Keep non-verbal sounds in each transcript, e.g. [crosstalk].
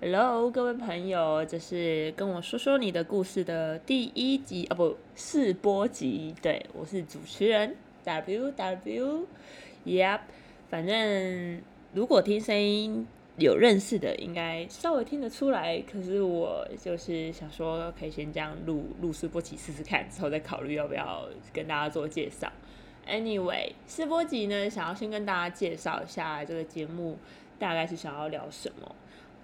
Hello，各位朋友，这是跟我说说你的故事的第一集啊，不，试播集。对我是主持人 W W，Yep，反正如果听声音有认识的，应该稍微听得出来。可是我就是想说，可以先这样录录试播集试试看，之后再考虑要不要跟大家做介绍。Anyway，试播集呢，想要先跟大家介绍一下这个节目大概是想要聊什么。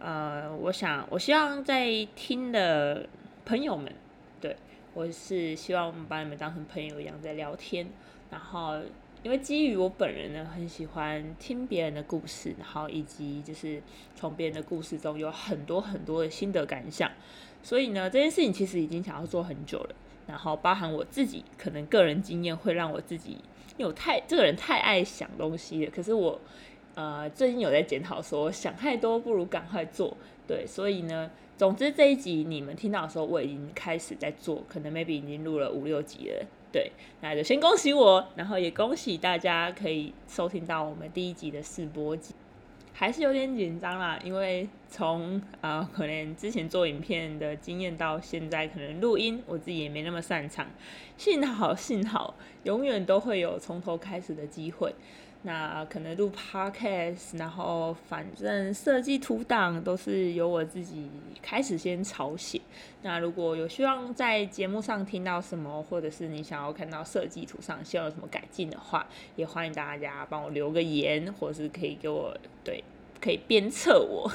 呃，我想，我希望在听的朋友们，对我是希望我们把你们当成朋友一样在聊天。然后，因为基于我本人呢，很喜欢听别人的故事，然后以及就是从别人的故事中有很多很多的心得感想，所以呢，这件事情其实已经想要做很久了。然后，包含我自己可能个人经验会让我自己，因为我太这个人太爱想东西了，可是我。呃，最近有在检讨，说想太多不如赶快做，对，所以呢，总之这一集你们听到的时候，我已经开始在做，可能 maybe 已经录了五六集了，对，那就先恭喜我，然后也恭喜大家可以收听到我们第一集的试播集，还是有点紧张啦，因为从呃可能之前做影片的经验到现在，可能录音我自己也没那么擅长，幸好幸好，永远都会有从头开始的机会。那可能录 podcast，然后反正设计图档都是由我自己开始先抄写。那如果有希望在节目上听到什么，或者是你想要看到设计图上希望有什么改进的话，也欢迎大家帮我留个言，或者是可以给我对，可以鞭策我。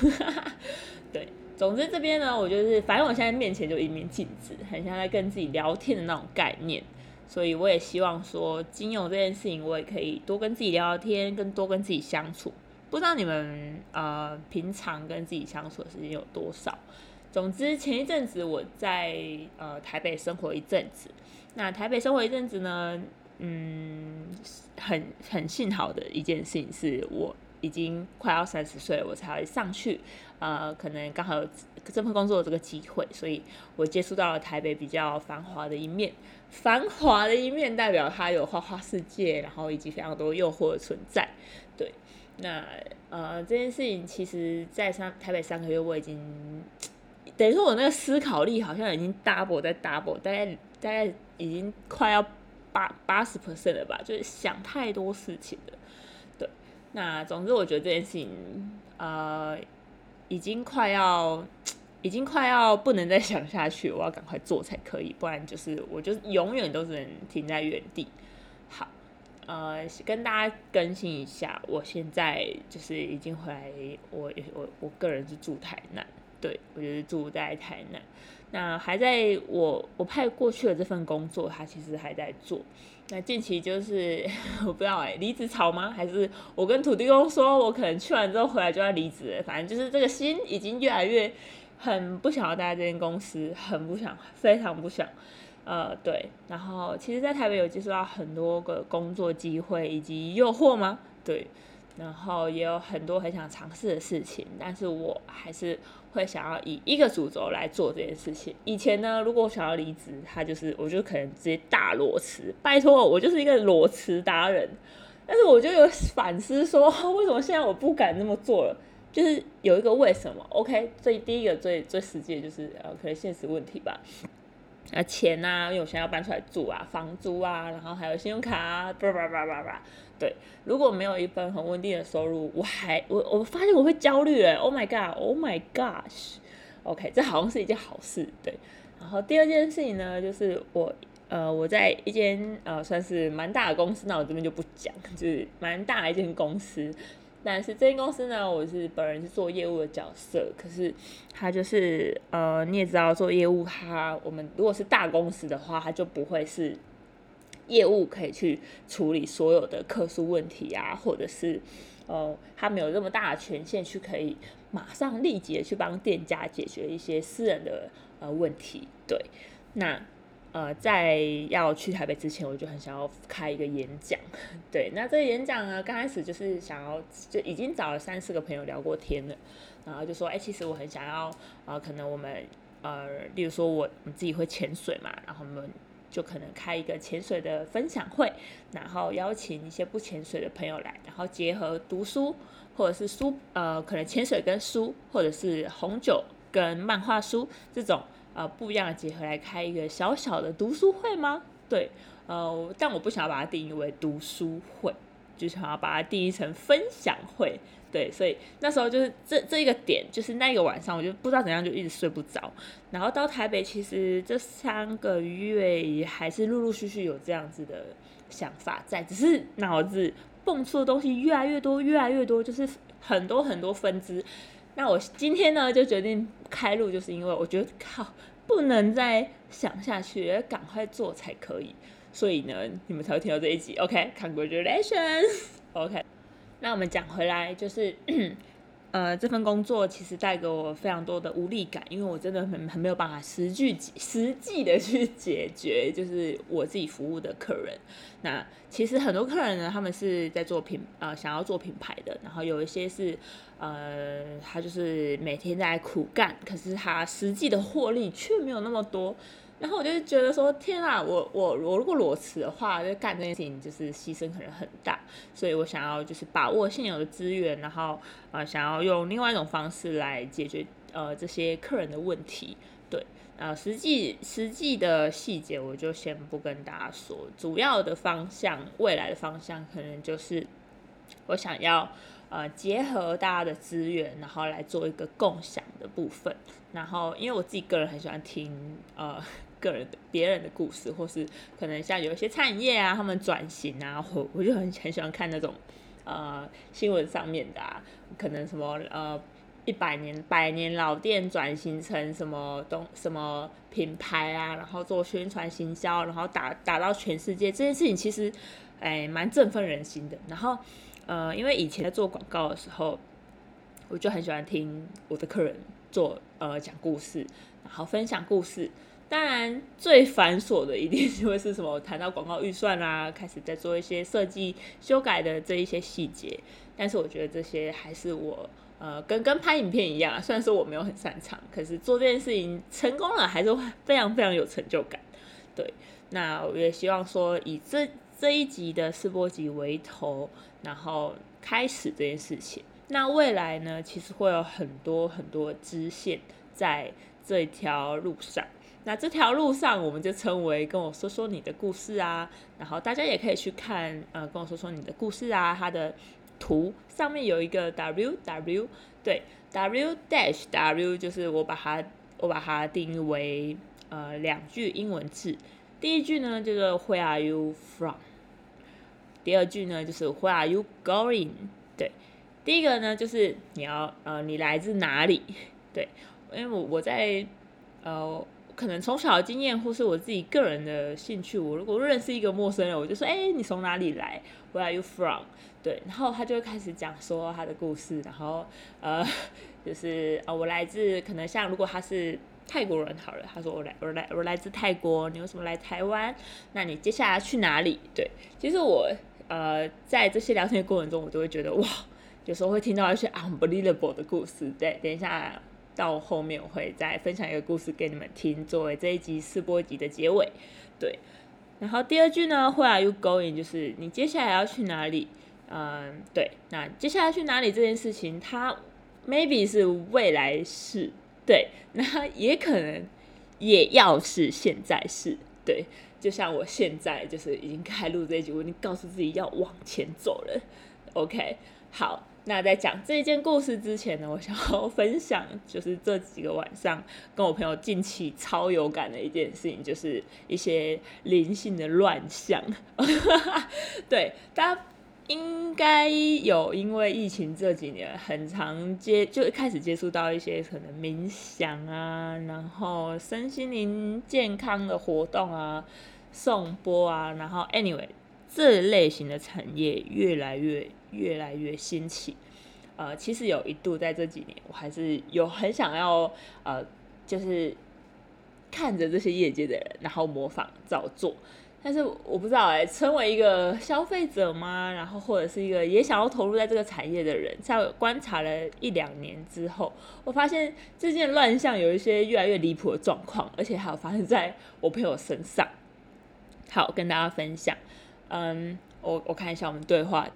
[laughs] 对，总之这边呢，我就是反正我现在面前就一面镜子，很像在跟自己聊天的那种概念。所以我也希望说，金融这件事情，我也可以多跟自己聊聊天，跟多跟自己相处。不知道你们呃平常跟自己相处的时间有多少？总之前一阵子我在呃台北生活一阵子，那台北生活一阵子呢，嗯，很很幸好的一件事情是我已经快要三十岁，我才会上去，呃，可能刚好有这份工作这个机会，所以我接触到了台北比较繁华的一面。繁华的一面代表它有花花世界，然后以及非常多诱惑的存在。对，那呃这件事情其实，在三台北三个月，我已经等于说我那个思考力好像已经 double 在 double，大概大概已经快要八八十 percent 了吧，就是想太多事情了。对，那总之我觉得这件事情呃已经快要。已经快要不能再想下去，我要赶快做才可以，不然就是我就永远都只能停在原地。好，呃，跟大家更新一下，我现在就是已经回来，我我我个人是住台南，对我就是住在台南。那还在我我派过去的这份工作，他其实还在做。那近期就是 [laughs] 我不知道哎，离职潮吗？还是我跟土地公说我可能去完之后回来就要离职？反正就是这个心已经越来越。很不想要待在这间公司，很不想，非常不想，呃，对。然后，其实，在台北有接触到很多个工作机会以及诱惑吗？对。然后也有很多很想尝试的事情，但是我还是会想要以一个主轴来做这件事情。以前呢，如果我想要离职，他就是，我就可能直接大裸辞。拜托，我就是一个裸辞达人。但是我就有反思说，[laughs] 为什么现在我不敢那么做了？就是有一个为什么？OK，最第一个最最实际的就是呃，可能现实问题吧。啊，钱啊，因为我现在要搬出来住啊，房租啊，然后还有信用卡啊，叭叭叭叭叭。对，如果没有一份很稳定的收入，我还我我发现我会焦虑了。Oh my god！Oh my gosh！OK，这好像是一件好事。对，然后第二件事情呢，就是我呃我在一间呃算是蛮大的公司，那我这边就不讲，就是蛮大的一间公司。但是这间公司呢，我是本人是做业务的角色，可是他就是呃，你也知道做业务，他我们如果是大公司的话，他就不会是业务可以去处理所有的客诉问题啊，或者是呃，他没有这么大的权限去可以马上立即的去帮店家解决一些私人的呃问题，对，那。呃，在要去台北之前，我就很想要开一个演讲。[laughs] 对，那这个演讲呢，刚开始就是想要，就已经找了三四个朋友聊过天了，然后就说，哎，其实我很想要，呃，可能我们，呃，例如说我我自己会潜水嘛，然后我们就可能开一个潜水的分享会，然后邀请一些不潜水的朋友来，然后结合读书或者是书，呃，可能潜水跟书，或者是红酒跟漫画书这种呃不一样的结合来开一个小小的读书会吗？对，呃，但我不想要把它定义为读书会，就想要把它定义成分享会。对，所以那时候就是这这一个点，就是那一个晚上，我就不知道怎样就一直睡不着。然后到台北，其实这三个月也还是陆陆续续有这样子的想法在，只是脑子蹦出的东西越来越多，越来越多，就是很多很多分支。那我今天呢就决定开录，就是因为我觉得靠，不能再想下去，赶快做才可以。所以呢，你们才会听到这一集。OK，Congratulations，OK。那我们讲回来，就是，呃，这份工作其实带给我非常多的无力感，因为我真的很很没有办法实际实际的去解决，就是我自己服务的客人。那其实很多客人呢，他们是在做品呃想要做品牌的，然后有一些是呃他就是每天在苦干，可是他实际的获利却没有那么多。然后我就觉得说，天啊，我我我如果裸辞的话，就干这件事情就是牺牲可能很大，所以我想要就是把握现有的资源，然后呃想要用另外一种方式来解决呃这些客人的问题。对，呃实际实际的细节我就先不跟大家说，主要的方向未来的方向可能就是我想要呃结合大家的资源，然后来做一个共享的部分。然后因为我自己个人很喜欢听呃。个人的别人的故事，或是可能像有一些餐饮业啊，他们转型啊，我我就很很喜欢看那种呃新闻上面的，啊，可能什么呃一百年百年老店转型成什么东什么品牌啊，然后做宣传行销，然后打打到全世界，这件事情其实哎蛮振奋人心的。然后呃，因为以前在做广告的时候，我就很喜欢听我的客人做呃讲故事，然后分享故事。当然，最繁琐的一定就会是什么？谈到广告预算啊，开始在做一些设计修改的这一些细节。但是我觉得这些还是我呃，跟跟拍影片一样，虽然说我没有很擅长，可是做这件事情成功了，还是会非常非常有成就感。对，那我也希望说以这这一集的试播集为头，然后开始这件事情。那未来呢，其实会有很多很多支线在这条路上。那这条路上，我们就称为跟我说说你的故事啊，然后大家也可以去看，呃，跟我说说你的故事啊，它的图上面有一个 W W，对，W dash W 就是我把它我把它定义为呃两句英文字，第一句呢就是 Where are you from？第二句呢就是 Where are you going？对，第一个呢就是你要呃你来自哪里？对，因为我我在呃。可能从小的经验，或是我自己个人的兴趣，我如果认识一个陌生人，我就说：“哎，你从哪里来？Where are you from？” 对，然后他就会开始讲说他的故事，然后呃，就是呃，我来自可能像如果他是泰国人好了，他说我来我来我来自泰国，你为什么来台湾？那你接下来去哪里？对，其实我呃在这些聊天的过程中，我都会觉得哇，有时候会听到一些 unbelievable 的故事。对，等一下。到后面我会再分享一个故事给你们听，作为这一集试播集的结尾。对，然后第二句呢，Where are you going？就是你接下来要去哪里？嗯，对，那接下来去哪里这件事情，它 maybe 是未来式，对，那也可能也要是现在式，对，就像我现在就是已经开录这一集，我已经告诉自己要往前走了。OK，好。那在讲这件故事之前呢，我想要分享，就是这几个晚上跟我朋友近期超有感的一件事情，就是一些灵性的乱象。[laughs] 对，大家应该有因为疫情这几年很常接，就一开始接触到一些可能冥想啊，然后身心灵健康的活动啊，送波啊，然后 anyway 这类型的产业越来越。越来越兴起，呃，其实有一度在这几年，我还是有很想要，呃，就是看着这些业界的人，然后模仿照做。但是我不知道哎，成为一个消费者吗？然后或者是一个也想要投入在这个产业的人，在观察了一两年之后，我发现这件乱象有一些越来越离谱的状况，而且还有发生在我朋友身上。好，跟大家分享。嗯，我我看一下我们对话。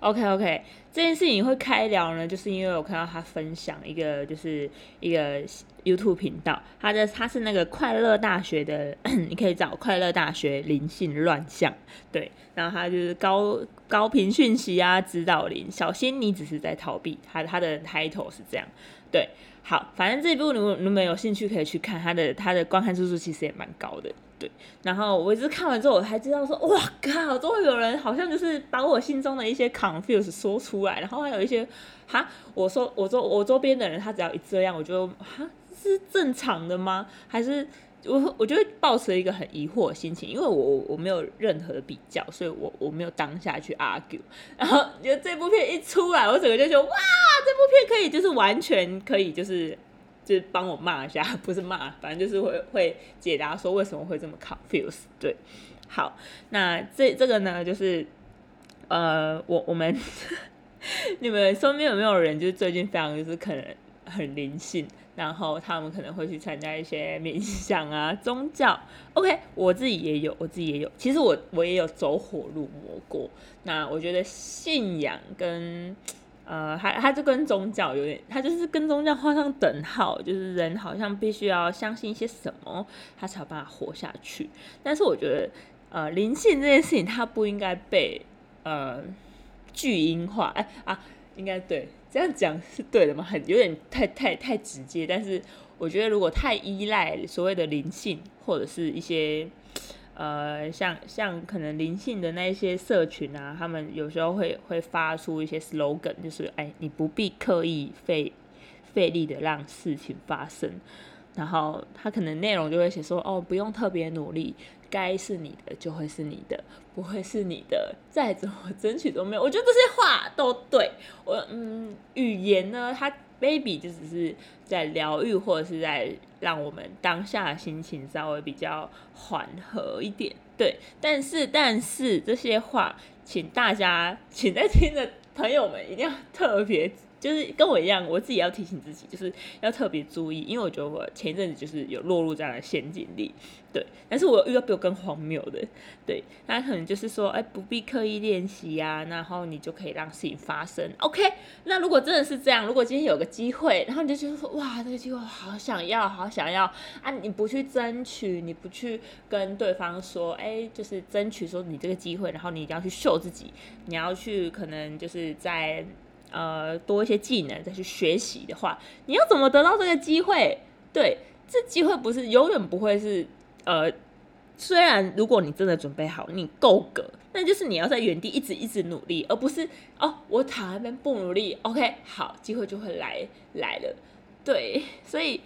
OK OK，这件事情会开聊呢，就是因为我看到他分享一个，就是一个 YouTube 频道，他的他是那个快乐大学的，[clears throat] 你可以找快乐大学灵性乱象，对，然后他就是高高频讯息啊，指导灵，小心你只是在逃避，他他的 title 是这样，对，好，反正这一部如果你们有兴趣可以去看，他的他的观看次数其实也蛮高的。对，然后我一直看完之后，我才知道说，哇靠，终于有人好像就是把我心中的一些 confuse 说出来，然后还有一些，哈，我说我周我周边的人，他只要一这样，我就哈是正常的吗？还是我我就会抱持一个很疑惑的心情，因为我我没有任何的比较，所以我我没有当下去 argue，[laughs] 然后觉得这部片一出来，我整个就觉得哇，这部片可以就是完全可以就是。就是帮我骂一下，[laughs] 不是骂，反正就是会会解答说为什么会这么 confuse。对，好，那这这个呢，就是呃，我我们 [laughs] 你们身边有没有人就是最近非常就是可能很灵性，然后他们可能会去参加一些冥想啊、宗教。OK，我自己也有，我自己也有。其实我我也有走火入魔过。那我觉得信仰跟呃，他他就跟宗教有点，他就是跟宗教画上等号，就是人好像必须要相信一些什么，他才有办法活下去。但是我觉得，呃，灵性这件事情，它不应该被呃巨婴化。哎啊，应该对这样讲是对的吗？很有点太太太直接。但是我觉得，如果太依赖所谓的灵性，或者是一些。呃，像像可能灵性的那一些社群啊，他们有时候会会发出一些 slogan，就是哎，你不必刻意费费力的让事情发生，然后他可能内容就会写说，哦，不用特别努力，该是你的就会是你的，不会是你的，再怎么争取都没有。我觉得这些话都对我，嗯，语言呢，它 baby 就只是在疗愈或者是在。让我们当下的心情稍微比较缓和一点，对。但是，但是这些话，请大家，请在听的朋友们一定要特别。就是跟我一样，我自己要提醒自己，就是要特别注意，因为我觉得我前一阵子就是有落入这样的陷阱里，对。但是我遇到比我更荒谬的，对，那可能就是说，哎，不必刻意练习呀，然后你就可以让事情发生。OK，那如果真的是这样，如果今天有个机会，然后你就觉得说，哇，这个机会好想要，好想要啊，你不去争取，你不去跟对方说，哎，就是争取说你这个机会，然后你一定要去秀自己，你要去可能就是在。呃，多一些技能再去学习的话，你要怎么得到这个机会？对，这机会不是永远不会是呃，虽然如果你真的准备好，你够格，那就是你要在原地一直一直努力，而不是哦，我躺那边不努力，OK，好，机会就会来来了。对，所以。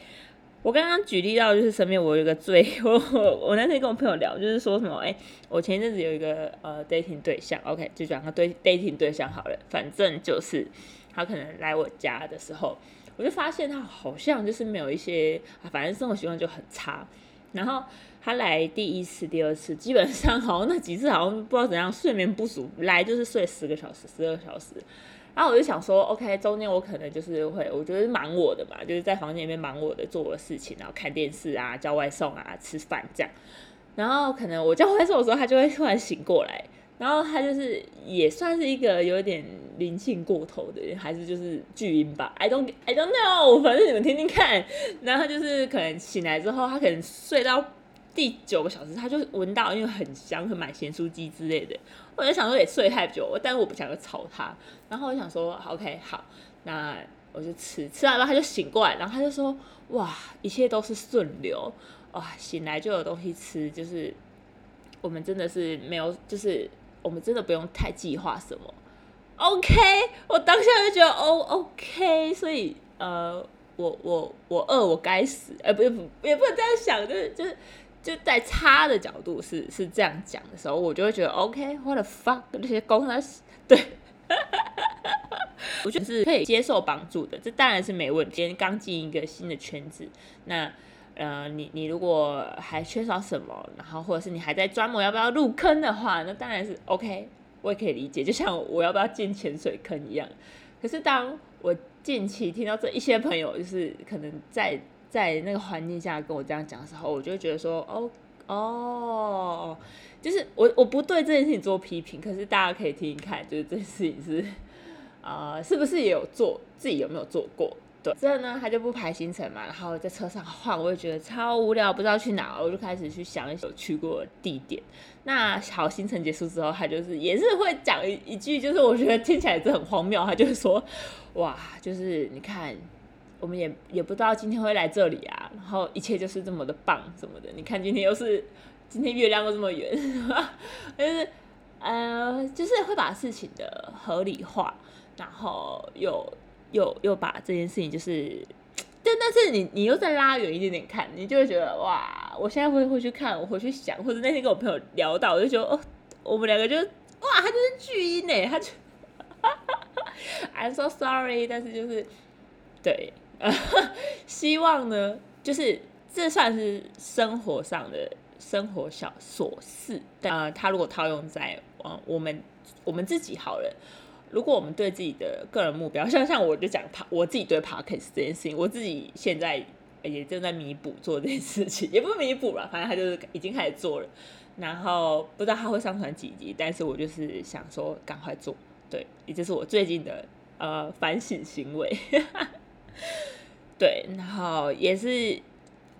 我刚刚举例到，就是身边我有一个最 [laughs] 我我那天跟我朋友聊，就是说什么，哎，我前一阵子有一个呃 dating 对象，OK，就讲他对 dating 对象好了，反正就是他可能来我家的时候，我就发现他好像就是没有一些，反正生活习惯就很差。然后他来第一次、第二次，基本上好像那几次好像不知道怎样，睡眠不足，来就是睡十个小时、十二小时。然后我就想说，OK，中间我可能就是会，我觉得忙我的嘛，就是在房间里面忙我的，做的事情，然后看电视啊，叫外送啊，吃饭这样。然后可能我叫外送的时候，他就会突然醒过来，然后他就是也算是一个有点灵性过头的，还是就是巨婴吧？I don't I don't know，反正你们听听看。然后就是可能醒来之后，他可能睡到。第九个小时，他就闻到，因为很香，会买咸酥鸡之类的。我就想说，也睡太久，但是我不想要吵他。然后我想说，OK，好，那我就吃。吃完了，他就醒过来，然后他就说：“哇，一切都是顺流，哇，醒来就有东西吃，就是我们真的是没有，就是我们真的不用太计划什么。”OK，我当下就觉得，哦，OK，所以呃，我我我饿，我该死，哎，不不，也不能这样想，就是就是。就在差的角度是是这样讲的时候，我就会觉得 OK，what the fuck，那些公他 [laughs] 对，我觉得是可以接受帮助的，这当然是没问题。刚进一个新的圈子，那呃，你你如果还缺少什么，然后或者是你还在钻磨要不要入坑的话，那当然是 OK，我也可以理解。就像我要不要进潜水坑一样。可是当我近期听到这一些朋友，就是可能在。在那个环境下跟我这样讲的时候，我就觉得说，哦哦，就是我我不对这件事情做批评，可是大家可以听听看，就是这件事情是啊，[laughs] 是不是也有做，自己有没有做过？对，之后呢，他就不排行程嘛，然后在车上晃，我就觉得超无聊，不知道去哪，我就开始去想一些去过的地点。那好，行程结束之后，他就是也是会讲一一句，就是我觉得听起来是很荒谬，他就是说，哇，就是你看。我们也也不知道今天会来这里啊，然后一切就是这么的棒什么的。你看今天又是今天月亮又这么圆，就是呃，就是会把事情的合理化，然后又又又把这件事情就是，但但是你你又再拉远一点点看，你就会觉得哇，我现在会会去看，我回去想，或者那天跟我朋友聊到，我就觉得哦，我们两个就哇，他就是巨婴呢，他就，I'm so sorry，但是就是对。[laughs] 希望呢，就是这算是生活上的生活小琐事。呃，他如果套用在呃我们我们自己好了，如果我们对自己的个人目标，像像我就讲爬我自己对 Parkes 这件事情，我自己现在也正在弥补做这件事情，也不弥补了，反正他就是已经开始做了。然后不知道他会上传几集，但是我就是想说赶快做，对，也就是我最近的呃反省行为。[laughs] [laughs] 对，然后也是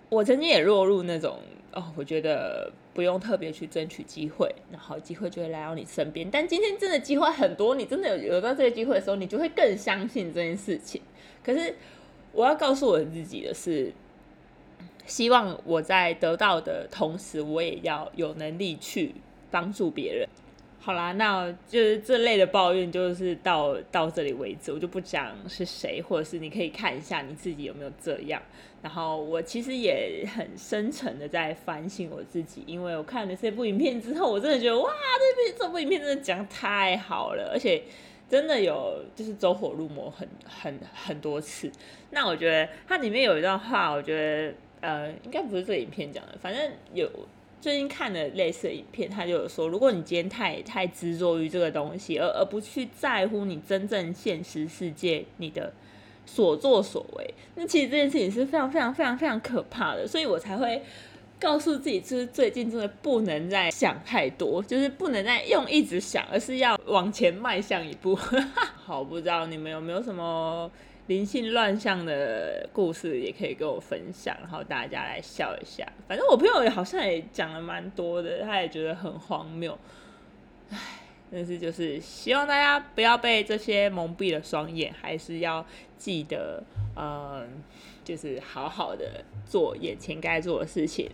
我曾经也落入那种哦，我觉得不用特别去争取机会，然后机会就会来到你身边。但今天真的机会很多，你真的有有到这个机会的时候，你就会更相信这件事情。可是我要告诉我自己的是，希望我在得到的同时，我也要有能力去帮助别人。好啦，那就是这类的抱怨，就是到到这里为止，我就不讲是谁，或者是你可以看一下你自己有没有这样。然后我其实也很深沉的在反省我自己，因为我看了这部影片之后，我真的觉得哇，这部这部影片真的讲太好了，而且真的有就是走火入魔很很很多次。那我觉得它里面有一段话，我觉得呃，应该不是这影片讲的，反正有。最近看的类似的影片，他就有说，如果你今天太太执着于这个东西，而而不去在乎你真正现实世界你的所作所为，那其实这件事情是非常非常非常非常可怕的。所以我才会告诉自己，就是最近真的不能再想太多，就是不能再用一直想，而是要往前迈向一步。[laughs] 好，不知道你们有没有什么？灵性乱象的故事也可以跟我分享，然后大家来笑一下。反正我朋友好像也讲了蛮多的，他也觉得很荒谬。唉，但是就是希望大家不要被这些蒙蔽了双眼，还是要记得，嗯，就是好好的做眼前该做的事情。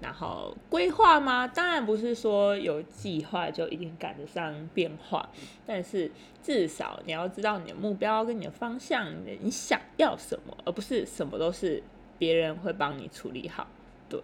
然后规划吗？当然不是说有计划就一定赶得上变化，但是至少你要知道你的目标跟你的方向，你想要什么，而不是什么都是别人会帮你处理好。对，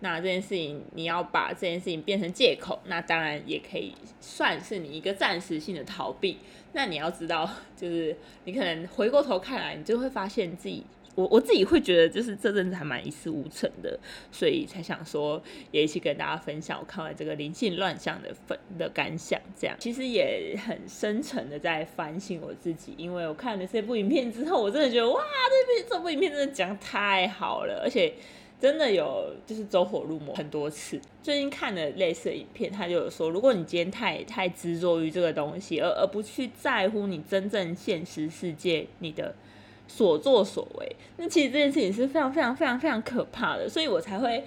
那这件事情你要把这件事情变成借口，那当然也可以算是你一个暂时性的逃避。那你要知道，就是你可能回过头看来，你就会发现自己。我我自己会觉得，就是这阵子还蛮一事无成的，所以才想说也一起跟大家分享我看完这个灵性乱象的分的感想。这样其实也很深沉的在反省我自己，因为我看了这部影片之后，我真的觉得哇，这部这部影片真的讲太好了，而且真的有就是走火入魔很多次。最近看了类似的影片，他就有说，如果你今天太太执着于这个东西，而而不去在乎你真正现实世界你的。所作所为，那其实这件事情是非常非常非常非常可怕的，所以我才会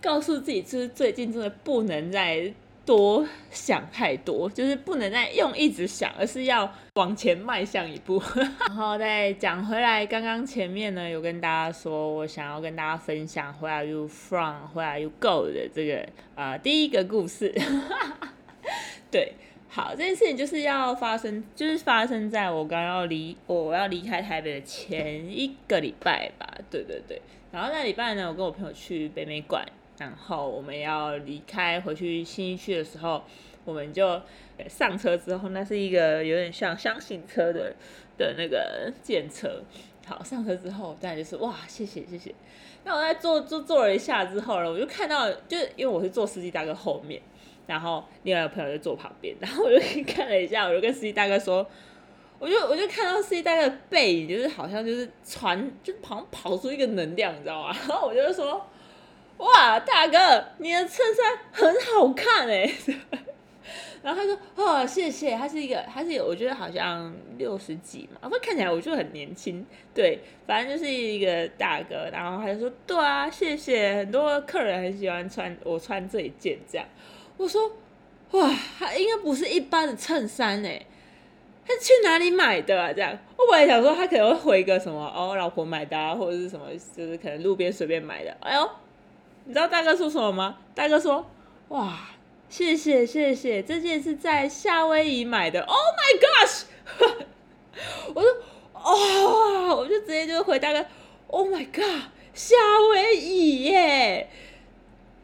告诉自己，就是最近真的不能再多想太多，就是不能再用一直想，而是要往前迈向一步。[laughs] 然后再讲回来，刚刚前面呢有跟大家说，我想要跟大家分享 Where are you from? Where are you go 的这个啊第一个故事，[laughs] 对。好，这件事情就是要发生，就是发生在我刚要离我要离开台北的前一个礼拜吧。对对对，然后那礼拜呢，我跟我朋友去北美馆，然后我们要离开回去新一区的时候，我们就上车之后，那是一个有点像箱型车的的那个电车。好，上车之后，当然就是哇，谢谢谢谢。那我在坐坐坐了一下之后呢，我就看到，就是因为我是坐司机大哥后面。然后另外一个朋友就坐旁边，然后我就看了一下，我就跟司机大哥说，我就我就看到司机大哥的背影，就是好像就是传，就好像跑出一个能量，你知道吗？[laughs] 然后我就说，哇，大哥，你的衬衫很好看哎。然后他说：“哦，谢谢。”他是一个，他是我觉得好像六十几嘛，不看起来我就很年轻。对，反正就是一个大哥。然后他就说：“对啊，谢谢。”很多客人很喜欢穿我穿这一件这样。我说：“哇，他应该不是一般的衬衫哎，他去哪里买的啊？”这样，我本来想说他可能会回个什么哦，老婆买的啊，或者是什么，就是可能路边随便买的。哎呦，你知道大哥说什么吗？大哥说：“哇。”谢谢谢谢，这件是在夏威夷买的。Oh my gosh！[laughs] 我说哦，我就直接就回答个 Oh my god！夏威夷耶！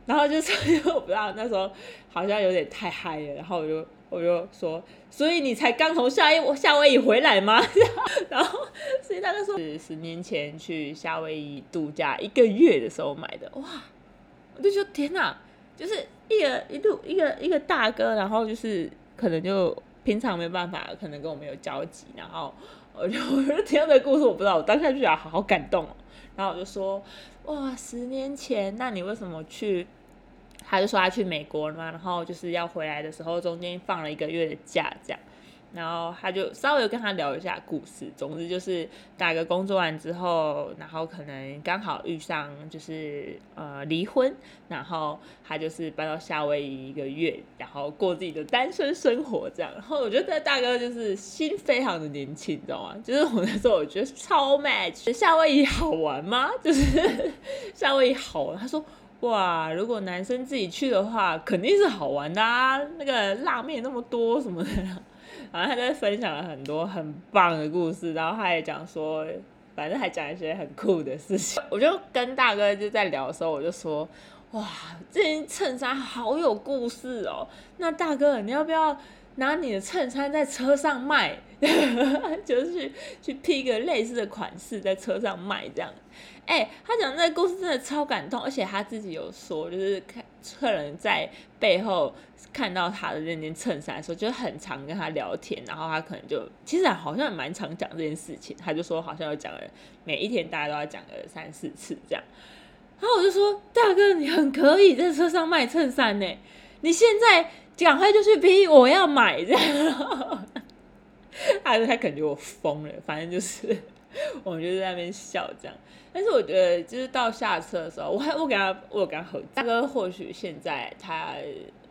然后就是 [laughs] 因为我不知道那时候好像有点太嗨了，然后我就我就说，所以你才刚从夏威夏威夷回来吗？[laughs] 然后所以大概说是十年前去夏威夷度假一个月的时候买的。哇！我就说天哪，就是。一个一度一个一个大哥，然后就是可能就平常没办法，可能跟我们有交集，然后我就 [laughs] 我就听到这个故事，我不知道，我当下就觉得好好感动哦。然后我就说，哇，十年前，那你为什么去？他就说他去美国了嘛，然后就是要回来的时候，中间放了一个月的假，这样。然后他就稍微跟他聊一下故事，总之就是大哥工作完之后，然后可能刚好遇上就是呃离婚，然后他就是搬到夏威夷一个月，然后过自己的单身生活这样。然后我觉得大哥就是心非常的年轻，你知道吗？就是我那时候我觉得超 match，夏威夷好玩吗？就是夏威夷好玩。他说哇，如果男生自己去的话，肯定是好玩的啊，那个辣面那么多什么的。然后他在分享了很多很棒的故事，然后他也讲说，反正还讲一些很酷的事情。[laughs] 我就跟大哥就在聊的时候，我就说，哇，这件衬衫好有故事哦。那大哥，你要不要拿你的衬衫在车上卖？[laughs] 就是去去披个类似的款式在车上卖这样。哎，他讲那个故事真的超感动，而且他自己有说，就是看客人在背后看到他的那件衬衫的时候，就很常跟他聊天，然后他可能就其实好像蛮常讲这件事情，他就说好像有讲了每一天大家都要讲个三四次这样。然后我就说大哥你很可以在车上卖衬衫呢，你现在赶快就去逼，我要买这样。[laughs] 他说他感觉我疯了，反正就是 [laughs] 我们就在那边笑这样。但是我觉得，就是到下车的时候，我还我给他，我跟他合大哥，或许现在他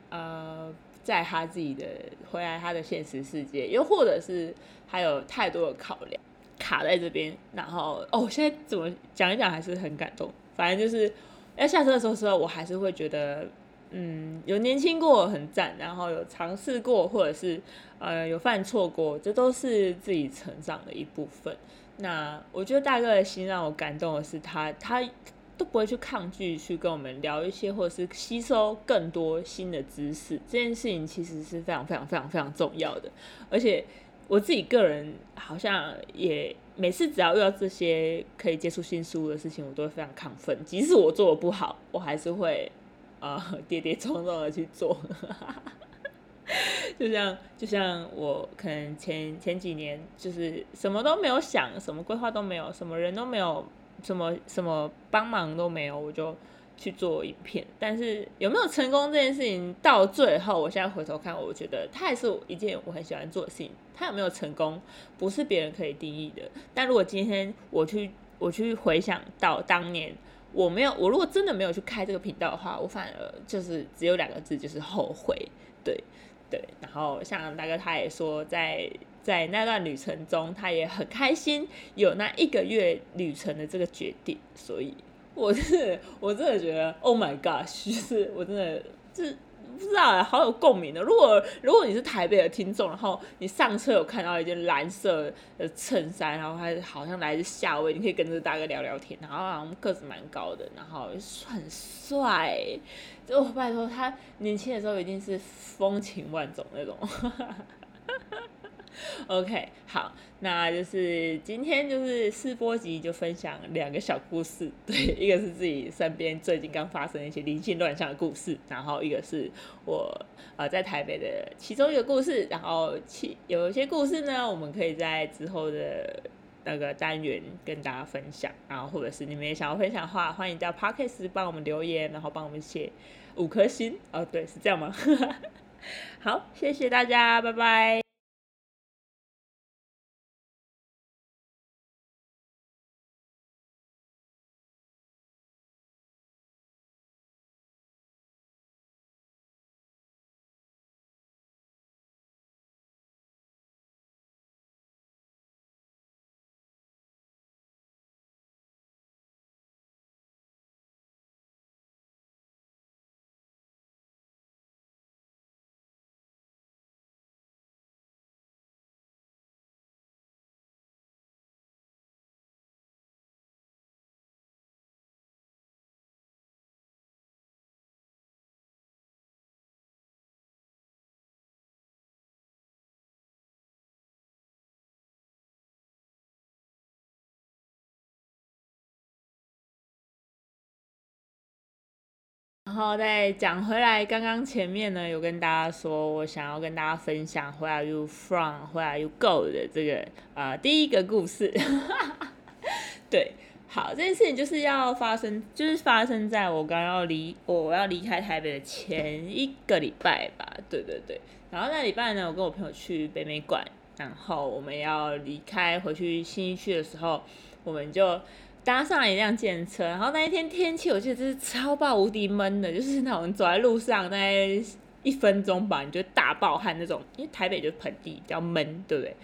呃，在他自己的回来他的现实世界，又或者是他有太多的考量卡在这边，然后哦，现在怎么讲一讲还是很感动。反正就是要下车的时候，时候我还是会觉得，嗯，有年轻过很赞，然后有尝试过，或者是呃有犯错过，这都是自己成长的一部分。那我觉得大哥的心让我感动的是，他他都不会去抗拒去跟我们聊一些，或者是吸收更多新的知识。这件事情其实是非常非常非常非常重要的。而且我自己个人好像也每次只要遇到这些可以接触新事物的事情，我都会非常亢奋。即使我做的不好，我还是会啊跌跌撞撞的去做。[laughs] 就像就像我可能前前几年就是什么都没有想，什么规划都没有，什么人都没有，什么什么帮忙都没有，我就去做影片。但是有没有成功这件事情，到最后我现在回头看，我觉得它还是一件我很喜欢做的事情。它有没有成功，不是别人可以定义的。但如果今天我去我去回想到当年我没有，我如果真的没有去开这个频道的话，我反而就是只有两个字，就是后悔。对。对，然后像大哥他也说，在在那段旅程中，他也很开心有那一个月旅程的这个决定，所以我是我真的觉得，Oh my God，就是我真的是不知道哎，好有共鸣的。如果如果你是台北的听众，然后你上车有看到一件蓝色的衬衫，然后还好像来自夏威夷，你可以跟这大哥聊聊天，然后好像个子蛮高的，然后很帅。就拜托他年轻的时候一定是风情万种那种。[laughs] OK，好，那就是今天就是试播集就分享两个小故事，对，一个是自己身边最近刚发生一些灵性乱象的故事，然后一个是我呃在台北的其中一个故事，然后其有一些故事呢，我们可以在之后的那个单元跟大家分享，然后或者是你们也想要分享的话，欢迎到 Podcast 帮我们留言，然后帮我们写五颗星。哦，对，是这样吗？[laughs] 好，谢谢大家，拜拜。然后再讲回来，刚刚前面呢有跟大家说，我想要跟大家分享 Where are you from, Where are you go 的这个呃第一个故事。[laughs] 对，好，这件事情就是要发生，就是发生在我刚要离我要离开台北的前一个礼拜吧。对对对，然后那礼拜呢，我跟我朋友去北美馆，然后我们要离开回去新一区的时候，我们就。搭上了一辆电车，然后那一天天气，我记得真是超爆无敌闷的，就是那种走在路上，大概一分钟吧，你就大爆汗那种。因为台北就是盆地，比较闷，对不对？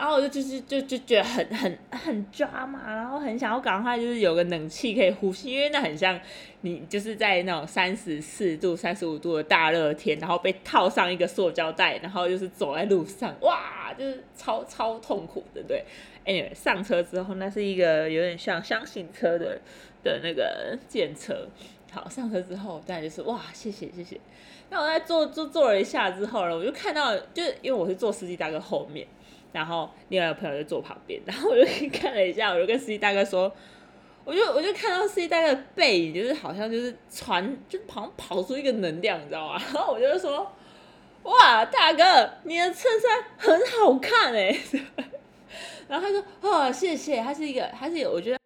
然后我就就是就就觉得很很很抓嘛，然后很想要赶快就是有个冷气可以呼吸，因为那很像你就是在那种三十四度、三十五度的大热天，然后被套上一个塑胶袋，然后就是走在路上，哇，就是超超痛苦的，对。Anyway，上车之后，那是一个有点像箱型车的的那个电车。好，上车之后，当然就是哇，谢谢谢谢。那我在坐坐坐了一下之后呢，我就看到，就是因为我是坐司机大哥后面，然后另外一个朋友就坐旁边，[laughs] 然后我就看了一下，我就跟司机大哥说，我就我就看到司机大哥的背影，就是好像就是传，就好像跑出一个能量，你知道吗？[laughs] 然后我就说，哇，大哥，你的衬衫很好看哎。[laughs] 然后他说：“哦，谢谢。”他是一个，他是有，我觉得